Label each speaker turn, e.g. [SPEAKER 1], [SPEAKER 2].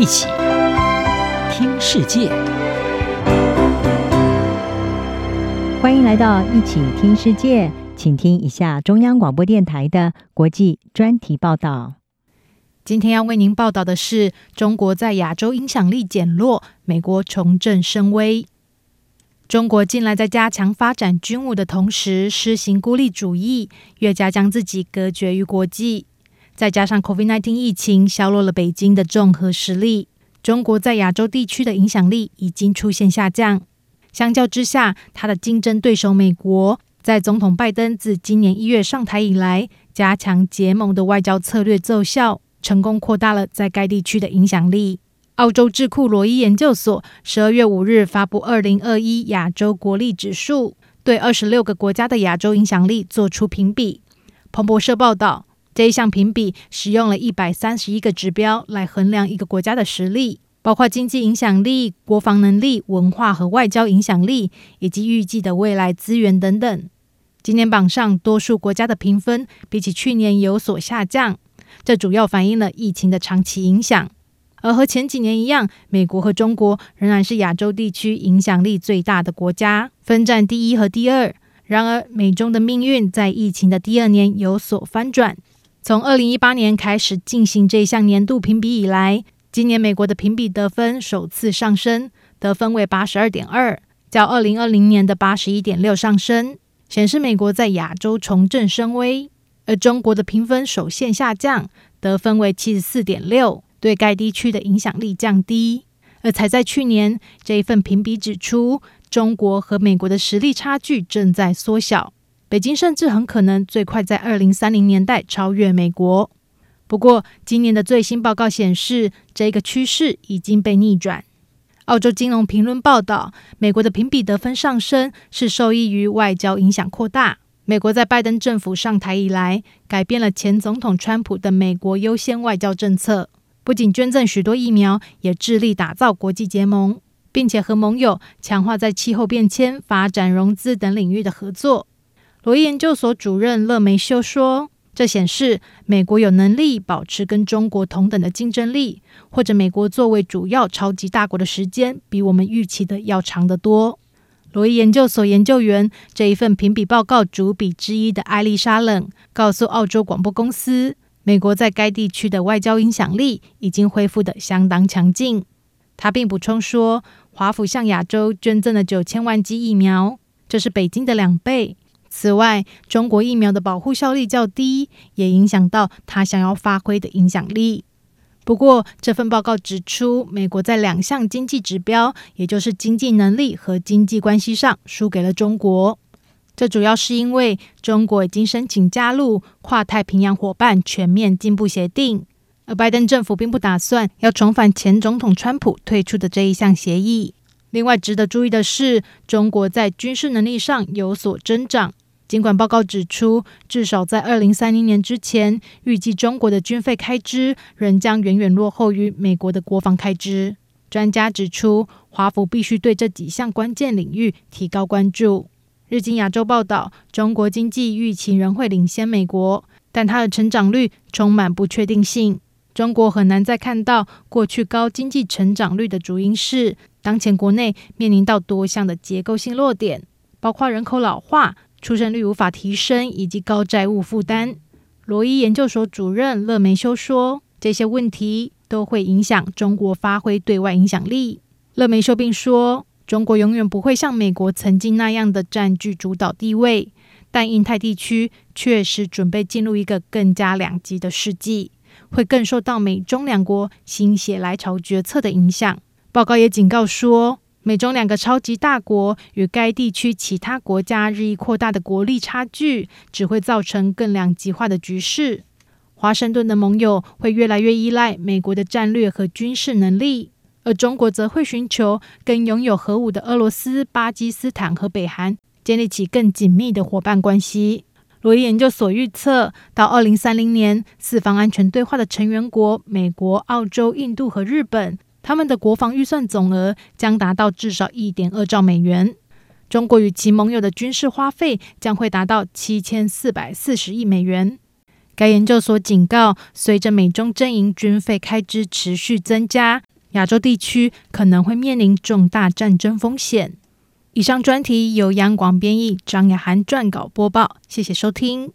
[SPEAKER 1] 一起听世界，
[SPEAKER 2] 欢迎来到一起听世界，请听一下中央广播电台的国际专题报道。
[SPEAKER 3] 今天要为您报道的是：中国在亚洲影响力减弱，美国重振声威。中国近来在加强发展军务的同时，施行孤立主义，越加将自己隔绝于国际。再加上 COVID-19 疫情削弱了北京的综合实力，中国在亚洲地区的影响力已经出现下降。相较之下，他的竞争对手美国，在总统拜登自今年一月上台以来，加强结盟的外交策略奏效，成功扩大了在该地区的影响力。澳洲智库罗伊研究所十二月五日发布二零二一亚洲国力指数，对二十六个国家的亚洲影响力做出评比。彭博社报道。这一项评比使用了一百三十一个指标来衡量一个国家的实力，包括经济影响力、国防能力、文化和外交影响力，以及预计的未来资源等等。今年榜上多数国家的评分比起去年有所下降，这主要反映了疫情的长期影响。而和前几年一样，美国和中国仍然是亚洲地区影响力最大的国家，分占第一和第二。然而，美中的命运在疫情的第二年有所翻转。从二零一八年开始进行这项年度评比以来，今年美国的评比得分首次上升，得分为八十二点二，较二零二零年的八十一点六上升，显示美国在亚洲重振声威。而中国的评分首现下降，得分为七十四点六，对该地区的影响力降低。而才在去年，这一份评比指出，中国和美国的实力差距正在缩小。北京甚至很可能最快在二零三零年代超越美国。不过，今年的最新报告显示，这个趋势已经被逆转。澳洲金融评论报道，美国的评比得分上升是受益于外交影响扩大。美国在拜登政府上台以来，改变了前总统川普的“美国优先”外交政策，不仅捐赠许多疫苗，也致力打造国际结盟，并且和盟友强化在气候变迁、发展融资等领域的合作。罗伊研究所主任勒梅修说：“这显示美国有能力保持跟中国同等的竞争力，或者美国作为主要超级大国的时间比我们预期的要长得多。”罗伊研究所研究员这一份评比报告主笔之一的艾丽莎冷告诉澳洲广播公司：“美国在该地区的外交影响力已经恢复得相当强劲。”他并补充说：“华府向亚洲捐赠了九千万剂疫苗，这是北京的两倍。”此外，中国疫苗的保护效力较低，也影响到他想要发挥的影响力。不过，这份报告指出，美国在两项经济指标，也就是经济能力和经济关系上，输给了中国。这主要是因为中国已经申请加入跨太平洋伙伴全面进步协定，而拜登政府并不打算要重返前总统川普退出的这一项协议。另外，值得注意的是，中国在军事能力上有所增长。尽管报告指出，至少在二零三零年之前，预计中国的军费开支仍将远远落后于美国的国防开支。专家指出，华府必须对这几项关键领域提高关注。日经亚洲报道，中国经济预期仍会领先美国，但它的成长率充满不确定性。中国很难再看到过去高经济成长率的主因是，当前国内面临到多项的结构性弱点，包括人口老化。出生率无法提升，以及高债务负担。罗伊研究所主任勒梅修说：“这些问题都会影响中国发挥对外影响力。”勒梅修并说：“中国永远不会像美国曾经那样的占据主导地位，但印太地区确实准备进入一个更加两极的世纪，会更受到美中两国心血来潮决策的影响。”报告也警告说，美中两个超级大国与该地区其他国家日益扩大的国力差距，只会造成更两极化的局势。华盛顿的盟友会越来越依赖美国的战略和军事能力，而中国则会寻求跟拥有核武的俄罗斯、巴基斯坦和北韩建立起更紧密的伙伴关系。罗伊研究所预测，到二零三零年，四方安全对话的成员国美国、澳洲、印度和日本。他们的国防预算总额将达到至少一点二兆美元，中国与其盟友的军事花费将会达到七千四百四十亿美元。该研究所警告，随着美中阵营军费开支持续增加，亚洲地区可能会面临重大战争风险。以上专题由央广编译，张雅涵撰稿播报。谢谢收听。